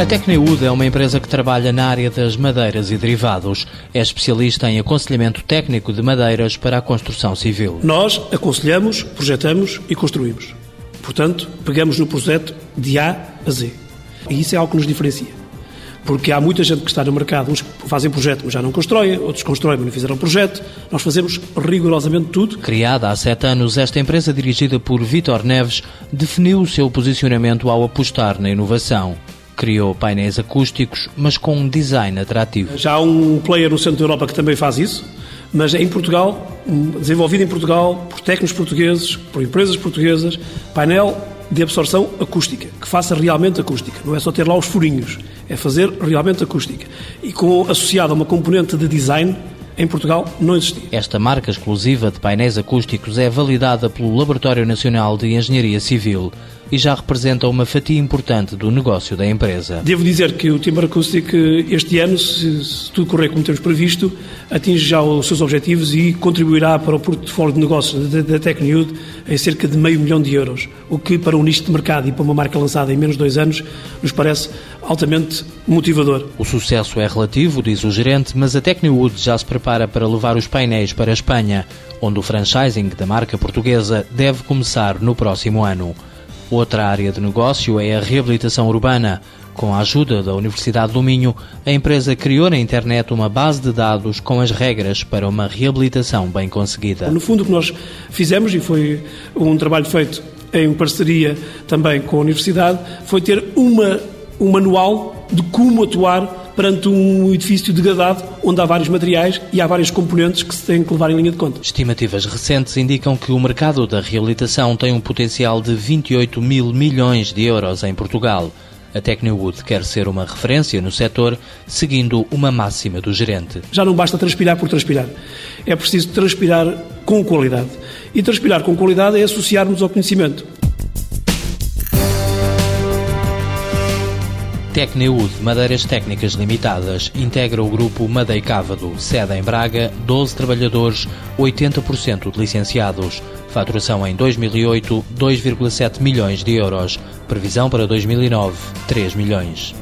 A Tecnewood é uma empresa que trabalha na área das madeiras e derivados. É especialista em aconselhamento técnico de madeiras para a construção civil. Nós aconselhamos, projetamos e construímos. Portanto, pegamos no projeto de A a Z. E isso é algo que nos diferencia. Porque há muita gente que está no mercado, uns fazem projeto, mas já não constroem, outros constroem, mas não fizeram projeto. Nós fazemos rigorosamente tudo. Criada há sete anos, esta empresa dirigida por Vitor Neves definiu o seu posicionamento ao apostar na inovação. Criou painéis acústicos, mas com um design atrativo. Já há um player no centro da Europa que também faz isso, mas em Portugal, desenvolvido em Portugal, por técnicos portugueses, por empresas portuguesas, painel de absorção acústica, que faça realmente acústica. Não é só ter lá os furinhos, é fazer realmente acústica. E com, associado a uma componente de design, em Portugal não existia. Esta marca exclusiva de painéis acústicos é validada pelo Laboratório Nacional de Engenharia Civil e já representa uma fatia importante do negócio da empresa. Devo dizer que o Timber Acoustic este ano, se, se tudo correr como temos previsto, atinge já os seus objetivos e contribuirá para o portfólio de negócios da, Tecnude em cerca de meio milhão de euros, o que para um nicho de mercado e para uma marca lançada em menos de dois anos nos parece altamente motivador. O sucesso é relativo, diz o gerente, mas a Tecnowood já se prepara para levar os painéis para a Espanha, onde o franchising da marca portuguesa deve começar no próximo ano. Outra área de negócio é a reabilitação urbana. Com a ajuda da Universidade do Minho, a empresa criou na internet uma base de dados com as regras para uma reabilitação bem conseguida. No fundo, o que nós fizemos, e foi um trabalho feito em parceria também com a Universidade, foi ter uma, um manual de como atuar perante um edifício degradado onde há vários materiais e há vários componentes que se têm que levar em linha de conta. Estimativas recentes indicam que o mercado da reabilitação tem um potencial de 28 mil milhões de euros em Portugal. A Tecnowood quer ser uma referência no setor, seguindo uma máxima do gerente. Já não basta transpirar por transpirar. É preciso transpirar com qualidade. E transpirar com qualidade é associarmos ao conhecimento. Tecneud Madeiras Técnicas Limitadas integra o grupo Madeicávado, sede em Braga, 12 trabalhadores, 80% de licenciados. Faturação em 2008, 2,7 milhões de euros. Previsão para 2009, 3 milhões.